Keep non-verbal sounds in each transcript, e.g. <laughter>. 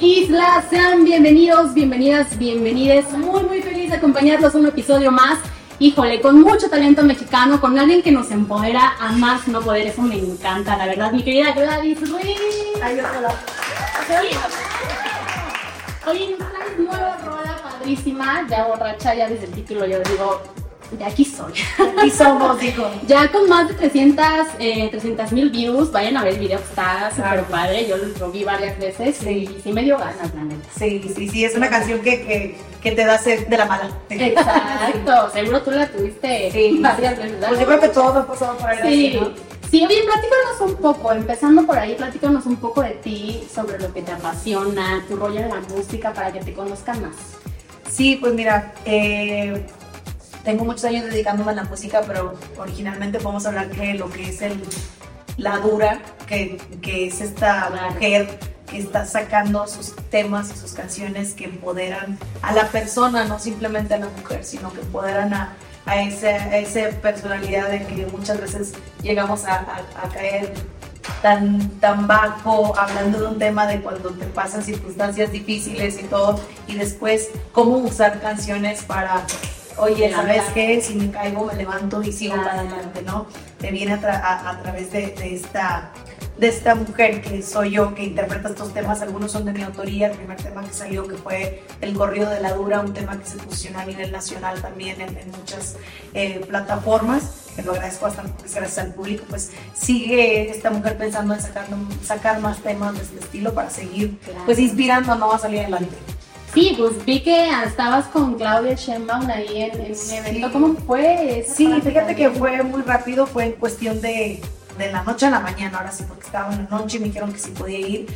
Isla, sean bienvenidos, bienvenidas, bienvenides. Muy, muy feliz de acompañarlos un episodio más. Híjole, con mucho talento mexicano, con alguien que nos empodera a más no poder. Eso me encanta, la verdad, mi querida Gladys Ruiz. Ay, hola. Oye, nos traes nueva rola padrísima, ya borracha, ya desde el título yo digo, de aquí soy. Aquí somos, dijo. Ya con más de 300 eh, mil views, vayan a ver el video, está súper padre. Yo lo vi varias veces Sí. y sí me dio ganas, la neta. Sí, sí, sí, es una canción que, que, que te da sed de la mala. Exacto, seguro tú la tuviste Sí. varias. Pues yo creo que todos pasado por ahí. Sí. así, ¿no? Sí, oye, platícanos un poco, empezando por ahí, platícanos un poco de ti, sobre lo que te apasiona, tu rollo en la música, para que te conozcan más. Sí, pues mira, eh, tengo muchos años dedicándome a la música, pero originalmente podemos hablar que lo que es el, la dura, que, que es esta Claro. mujer que está sacando sus temas y sus canciones que empoderan a la persona, no simplemente a la mujer, sino que empoderan a, a, ese- a esa personalidad de que muchas veces llegamos a, a- a caer tan, tan bajo, hablando de un tema de cuando te pasan circunstancias difíciles y todo, y después cómo usar canciones para, oye, ¿sabes qué? Si me caigo, me levanto y sigo para adelante, ¿no? Te viene a, tra- a- a través de, de esta de esta mujer que soy yo, que interpreta estos temas, algunos son de mi autoría, el primer tema que salió que fue El corrido de la dura, un tema que se fusionó a nivel nacional también en, en muchas eh, plataformas, que lo agradezco bastante porque gracias al público, pues sigue esta mujer pensando en sacar, sacar más temas de este estilo para seguir Claro. pues inspirando ¿no? a salir adelante. Sí, pues vi que estabas con Claudia Sheinbaum ahí en, en un evento. ¿Cómo fue? esa Sí, fíjate que fue muy rápido, fue en cuestión de, de la noche a la mañana, ahora sí, porque estaba en la noche y me dijeron que sí podía ir.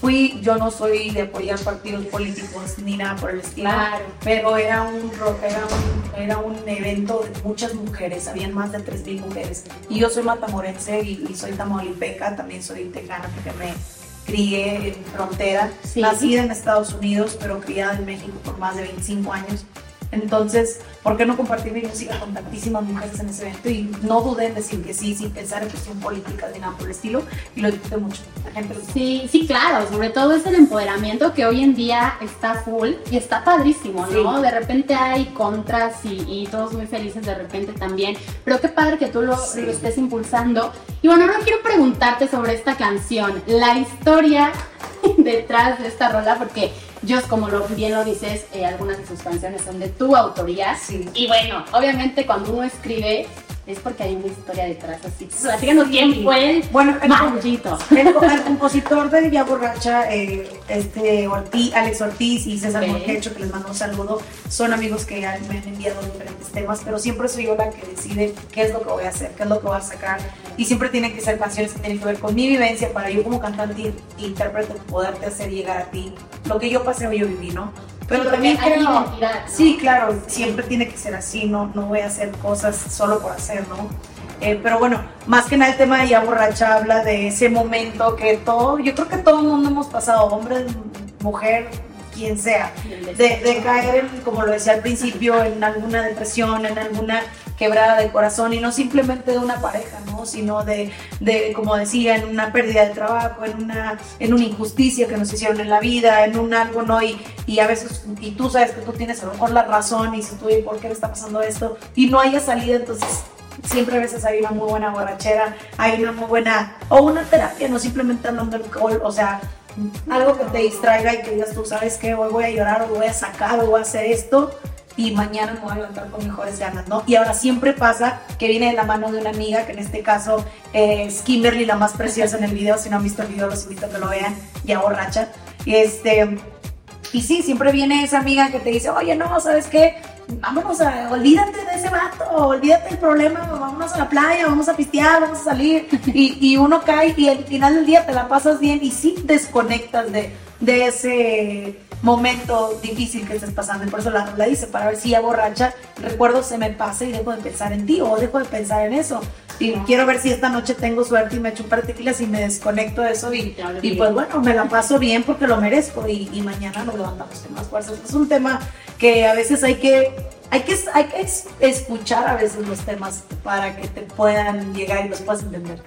Fui, yo no soy de apoyar partidos políticos ni nada por el estilo, Claro. pero era un era un, era un evento de muchas mujeres, habían más de 3.000 mujeres. Y yo soy matamorense y, y soy tamaulipeca, también soy tejana porque me crié en frontera, Sí. nacida en Estados Unidos, pero criada en México por más de 25 años. Entonces, ¿por qué no compartir mi música con tantísimas mujeres en ese evento? Y no dudé en decir que sí, sin pensar en cuestión política ni nada por el estilo. Y lo disfruté mucho. La gente lo Sí, sí, claro, sobre todo es el empoderamiento que hoy en día está full y está padrísimo, ¿no? Sí. De repente hay contras y, y todos muy felices de repente también, pero qué padre que tú lo, Sí. lo estés impulsando. Y bueno, ahora quiero preguntarte sobre esta canción, la historia <laughs> detrás de esta rola, porque yo, como lo, bien lo dices, eh, algunas de sus canciones son de tu autoría. Sí. Y bueno, obviamente cuando uno escribe es porque hay una historia detrás, así. Platícanos quién fue el Bueno, el-. El, el compositor de Ya Borracha, eh, este Ortiz, Alex Ortiz y César Ok. Morquecho, que les mando un saludo, son amigos que ya me han enviado diferentes temas, pero siempre soy yo la que decide qué es lo que voy a hacer, qué es lo que voy a sacar. Y siempre tienen que ser canciones que tienen que ver con mi vivencia para yo como cantante e intérprete poderte hacer llegar a ti lo que yo pasé o yo viví, ¿no? Pero también creo, ¿no? sí, claro, siempre tiene que ser así, no, no voy a hacer cosas solo por hacer, ¿no? Eh, pero bueno, más que nada el tema de Ya Borracha habla de ese momento que todo, yo creo que todo el mundo hemos pasado, hombre, mujer, quien sea, de, caer, como lo decía al principio, en alguna depresión, en alguna quebrada de corazón y no simplemente de una pareja, ¿no? sino de, de, como decía, en una pérdida de trabajo, en una, en una injusticia que nos hicieron en la vida, en un algo, ¿no? Y, y a veces, y tú sabes que tú tienes a lo mejor la razón y dices tú, ¿y por qué me está pasando esto? Y no haya salida, entonces siempre a veces hay una muy buena borrachera, hay una muy buena, o una terapia, no simplemente hablando alcohol, o sea, algo que te distraiga y que digas tú, ¿sabes qué? Hoy voy a llorar, o voy a sacar, o voy a hacer esto, y mañana me voy a levantar con mejores ganas, ¿no? Y ahora siempre pasa que viene de la mano de una amiga, que en este caso es Kimberly, la más preciosa en el video, si no han visto el video los invito a que lo vean, ya borracha, este... Y sí, siempre viene esa amiga que te dice, oye, no, ¿sabes qué? Vámonos a, olvídate de ese vato, olvídate del problema, vámonos a la playa, vamos a pistear, vamos a salir. Y, uno cae y al final del día te la pasas bien y sí desconectas de, de ese momento difícil que estés pasando. Y por eso la, la dice, para ver si ya borracha, recuerdo se me pasa y dejo de pensar en ti o dejo de pensar en eso. Y quiero ver si esta noche tengo suerte y me echo un par de tequilas y me desconecto de eso y, y pues bueno, me la paso bien porque lo merezco y, y mañana nos levantamos con más fuerzas. Es un tema que a veces hay que, hay que, hay que es- escuchar a veces los temas para que te puedan llegar y los puedas entender.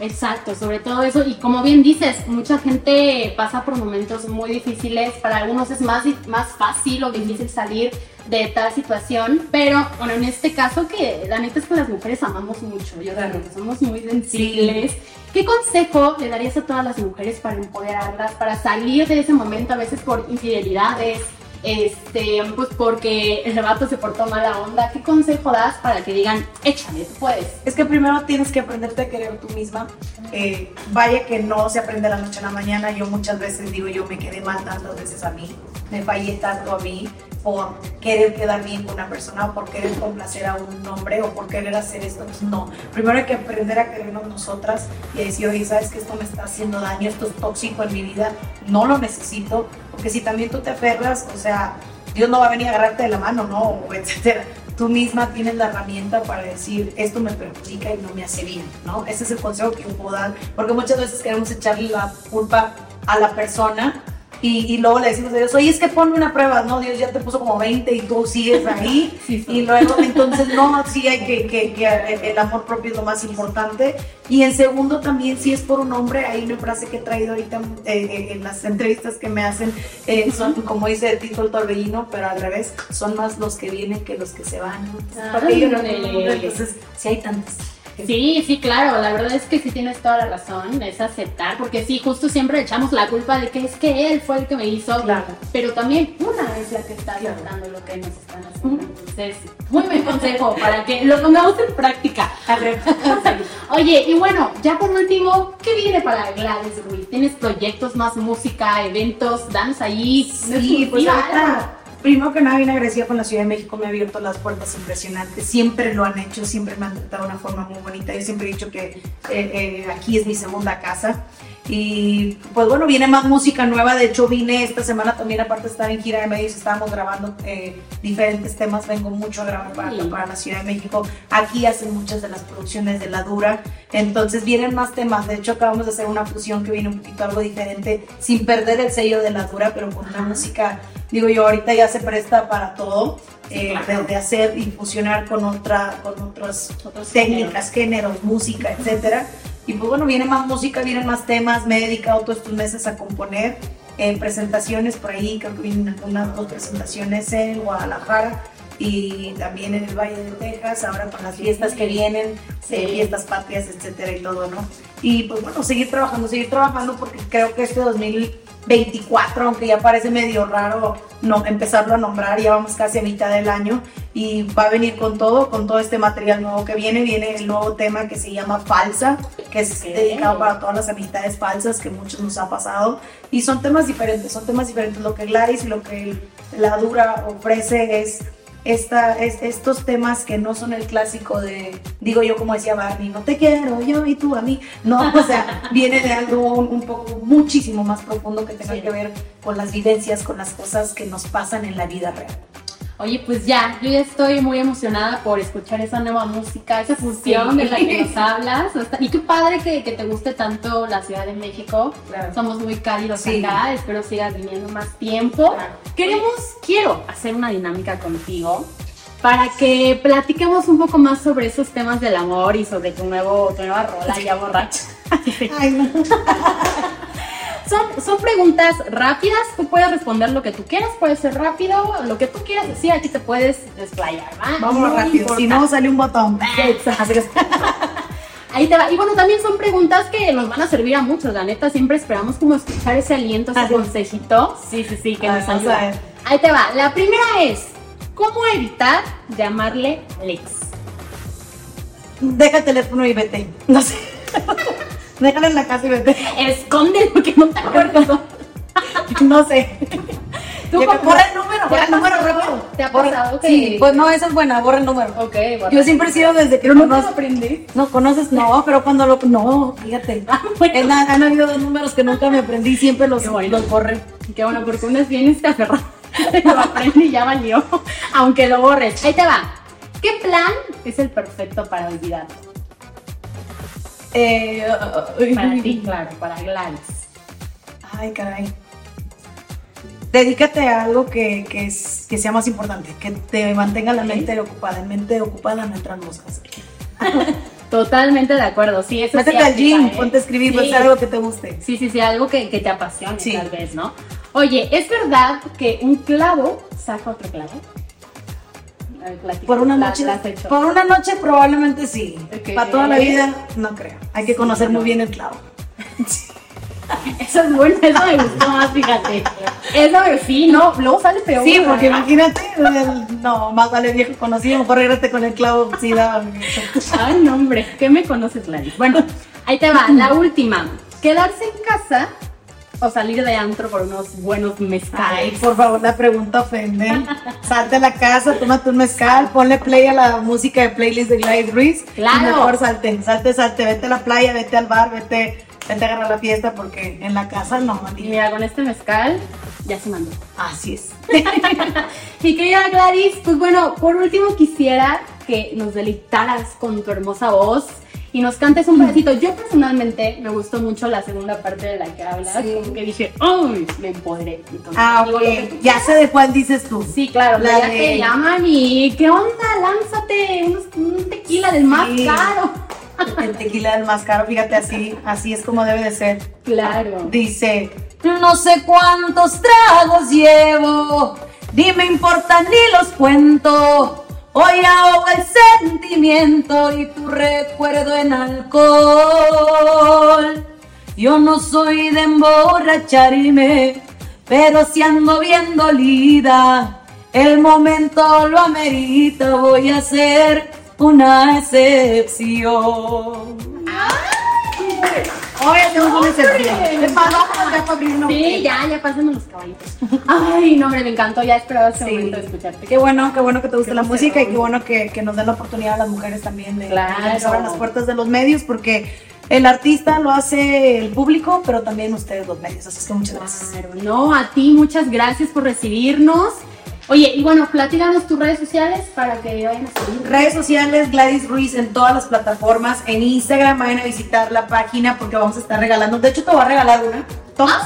Exacto, sobre todo eso. Y como bien dices, mucha gente pasa por momentos muy difíciles. Para algunos es más, más fácil o difícil salir de tal situación. Pero bueno, en este caso que la neta es que las mujeres amamos mucho. Yo creo que somos muy sensibles. ¿Qué consejo le darías a todas las mujeres para empoderarlas, para salir de ese momento a veces por infidelidades? este, pues porque el vato se portó mala onda, ¿qué consejo das para que digan, échale, tú puedes? Es que primero tienes que aprenderte a querer tú misma. Eh, vaya que no se aprende la noche a la mañana. Yo muchas veces digo, yo me quedé mal tantas veces a mí, me fallé tanto a mí por querer quedar bien con una persona o por querer complacer a un hombre o por querer hacer esto. Pues no, primero hay que aprender a querernos nosotras y decir, oye, sabes que esto me está haciendo daño, esto es tóxico en mi vida, no lo necesito, porque si también tú te aferras, o sea, Dios no va a venir a agarrarte de la mano, ¿no? O etcétera. Tú misma tienes la herramienta para decir, esto me perjudica y no me hace bien, ¿no? Ese es el consejo que yo puedo dar, porque muchas veces queremos echarle la culpa a la persona y, y, luego le decimos a Dios, oye, es que ponme una prueba, no, Dios ya te puso como 20 y tú sigues ahí. <laughs> Y luego, entonces, no, sí hay que, que, que, el amor propio es lo más importante. Y en segundo, también, si es por un hombre, hay una frase que he traído ahorita eh, eh, en las entrevistas que me hacen, eh, son, como dice el Torbellino, pero al revés, son más los que vienen que los que se van. Ah, entonces, si hay tantos. <laughs> Sí, sí, claro, la verdad es que sí tienes toda la razón, es aceptar, porque sí, justo siempre echamos la culpa de que es que él fue el que me hizo, claro. pero también una es la que está aceptando lo que nos están haciendo. Entonces, muy buen consejo para que lo pongamos en práctica. <laughs> Oye, y bueno, ya por último, ¿qué viene para Gladys Ruiz? ¿Tienes proyectos más música, eventos? Danos ahí. Sí, pues primero que nada, bien agradecida con la Ciudad de México, me ha abierto las puertas impresionantes. Siempre lo han hecho, siempre me han tratado de una forma muy bonita. Yo siempre he dicho que eh, eh, aquí es mi segunda casa. Y pues bueno, viene más música nueva. De hecho, vine esta semana también, aparte de estar en gira de medios, estábamos grabando eh, diferentes temas. Vengo mucho a grabar para, para, la Ciudad de México. Aquí hacen muchas de las producciones de La Dura. Entonces vienen más temas. De hecho, acabamos de hacer una fusión que viene un poquito algo diferente, sin perder el sello de La Dura, pero con una música, digo yo, ahorita ya se presta para todo. Eh, de, hacer y fusionar con, otra, con otras técnicas, géneros, música, etcétera. Y pues bueno, viene más música, vienen más temas, me he dedicado todos estos meses a componer en presentaciones por ahí, creo que vienen unas dos presentaciones en Guadalajara y también en el Valle de Texas, ahora con las fiestas que vienen, eh, fiestas patrias, etcétera y todo, ¿no? Y pues bueno, seguir trabajando, seguir trabajando porque creo que este 2000 24, aunque ya parece medio raro no, empezarlo a nombrar, ya vamos casi a mitad del año y va a venir con todo, con todo este material nuevo que viene, viene el nuevo tema que se llama Falsa, que es dedicado para todas las amistades falsas que muchos nos ha pasado y son temas diferentes, son temas diferentes, lo que Gladys y lo que la Dura ofrece es esta, es, estos temas que no son el clásico de, digo yo como decía Barney, no te quiero yo y tú a mí. No, o sea, <laughs> viene de algo un, poco muchísimo más profundo que tenga que ver con las vivencias, con las cosas que nos pasan en la vida real. Oye, pues ya, yo ya estoy muy emocionada por escuchar esa nueva música, esa fusión de la que nos <laughs> hablas. Y qué padre que, que, te guste tanto la Ciudad de México. Somos muy cálidos acá, espero sigas viniendo más tiempo. Queremos, quiero hacer una dinámica contigo para que platiquemos un poco más sobre esos temas del amor y sobre tu, nuevo, tu nueva rola ya borracha. Ay, no. <laughs> Son, son preguntas rápidas, tú puedes responder lo que tú quieras, puede ser rápido, lo que tú quieras decir, aquí te puedes desplayar, ¿va? Vamos rápido, si no sale un botón. <laughs> Ahí te va. Y bueno, también son preguntas que nos van a servir a muchos, la neta, siempre esperamos como escuchar ese aliento, ese consejito. Sí, sí, sí, que nos ayuda. Ahí te va. La primera es, ¿cómo evitar llamarle Lex? Deja el teléfono y vete. No sé. <laughs> Déjalo en la casa y vete. Escóndelo que no te acuerdas. <laughs> no sé. Tú borra el número, borra el número rápido. ¿Te ha pasado Sí, pues no, esa es buena, borra el número. Ok, borra. Yo siempre he sido desde que no lo aprendí. No, conoces, no, pero cuando lo. No, fíjate. Ah, han, habido dos números que nunca me aprendí, siempre los, los borré. Qué bueno, porque uno es bien este aferrado. <laughs> lo aprendí y ya valió. Aunque lo borres. Ahí te va. ¿Qué plan es el perfecto para olvidar? Eh, para ti, claro, para Gladys. Ay, caray. Dedícate a algo que, que, es, que sea más importante, que te mantenga la mente ocupada. En mente ocupada no entran moscas. <laughs> Totalmente de acuerdo, sí, eso Métete sí al gym, ¿eh? ponte a escribir, Sí. puede ser algo que te guste. Sí, sí, sí, algo que, que te apasione Sí. tal vez, ¿no? Oye, ¿es verdad que un clavo saca otro clavo? Platícanos, Por una ¿la- noche, la por una noche probablemente sí. Para toda la vida, no creo. Hay que Sí, conocer no. muy bien el clavo. <laughs> Eso es bueno, eso me gustó más, fíjate. Eso sí, no, luego sale peor. Sí, porque imagínate, el- no, más vale viejo conocido, mejor regrete con el clavo sí da. Ay, no, hombre, ¿qué me conoces, Gladys? Bueno, ahí te va, la última. Quedarse en casa o salir de antro por unos buenos Ay, mezcales. por favor, la pregunta ofende. <laughs> Salte a la casa, tómate un mezcal, ponle play a la música de playlist de Gladys Ruiz. Claro. Y mejor salte, salte, salte, vete a la playa, vete al bar, vete, vete a agarrar la fiesta, porque en la casa no, Y ni- mira, con este mezcal ya se mandó. Así es. <laughs> Mi querida Gladys, pues bueno, por último quisiera que nos deleitaras con tu hermosa voz y nos cantes un pedacito. Yo personalmente me gustó mucho la segunda parte de la que hablas, Sí. como que dije, ¡ay! Me empoderé. Entonces, Ah, ok. Ya sé de cuál dices tú. Sí, claro, La ya de- te llaman y ¿qué onda? Lánzate unos- un tequila del más Sí. caro. El tequila del más caro, fíjate así, así es como debe de ser. Claro. Dice, no sé cuántos tragos llevo, ni me importa ni los cuento. Hoy ahogo el sentimiento y tu recuerdo en alcohol. Yo no soy de emborracharme, pero si ando bien dolida, el momento lo amerita, voy a hacer una excepción. Hoy hacemos una excepción. Abrirnos. Sí, ya, ya pásenme los caballitos. Ay, no, hombre, me encantó. Ya esperaba ese Sí. momento de escucharte. Qué bueno, qué bueno que te guste Qué la música y qué bueno que, que nos den la oportunidad a las mujeres también de, Claro. abran las puertas de los medios porque el artista lo hace el público, pero también ustedes los medios. Así que muchas gracias. Claro, no, a ti muchas gracias por recibirnos. Oye, y bueno, platícanos tus redes sociales para que vayan a seguir. Redes sociales, Gladys Ruiz en todas las plataformas. En Instagram vayan a visitar la página porque vamos a estar regalando. De hecho, te voy a regalar una. ¿Tomas?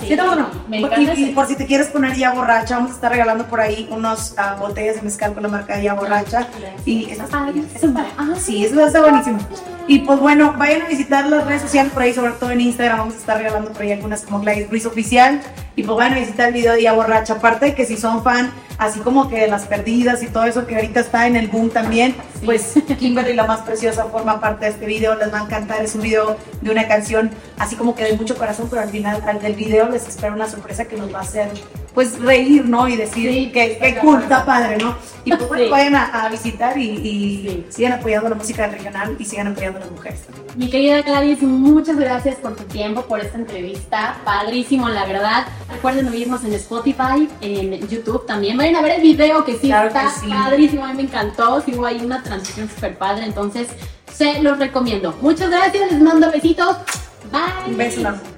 sí. ¿Sí, tomas o no? Me Y- encanta y, ese. por si te quieres poner ya borracha, vamos a estar regalando por ahí unos ah, botellas de mezcal con la marca ya borracha. Y está padre. padre. Ah, Sí, eso está buenísimo. Y pues bueno, vayan a visitar las redes sociales por ahí, sobre todo en Instagram. Vamos a estar regalando por ahí algunas como Gladys Ruiz Oficial. Y pues vayan a visitar el video de Ya Borracha. Aparte de que si son fan, así como que de las perdidas y todo eso que ahorita está en el boom también, Sí. pues Kimberly, la más preciosa, forma parte de este video. Les va a encantar. Es un video de una canción así como que de mucho corazón, pero al final al del video les espera una sorpresa que nos va a hacer pues reír, ¿no? Y decir Sí, que, que está padre, ¿no? Y pues Sí. vayan a, a visitar y, y Sí. sigan apoyando la música regional y sigan apoyando a las mujeres. Mi querida Gladys, muchas gracias por tu tiempo, por esta entrevista. Padrísimo, la verdad. Recuerden oírnos en Spotify, en YouTube también. Vayan a ver el video que sí Claro está que sí. padrísimo. A mí me encantó. Sí, hubo ahí una transición súper padre. Entonces, se los recomiendo. Muchas gracias. Les mando besitos. Bye. Un beso.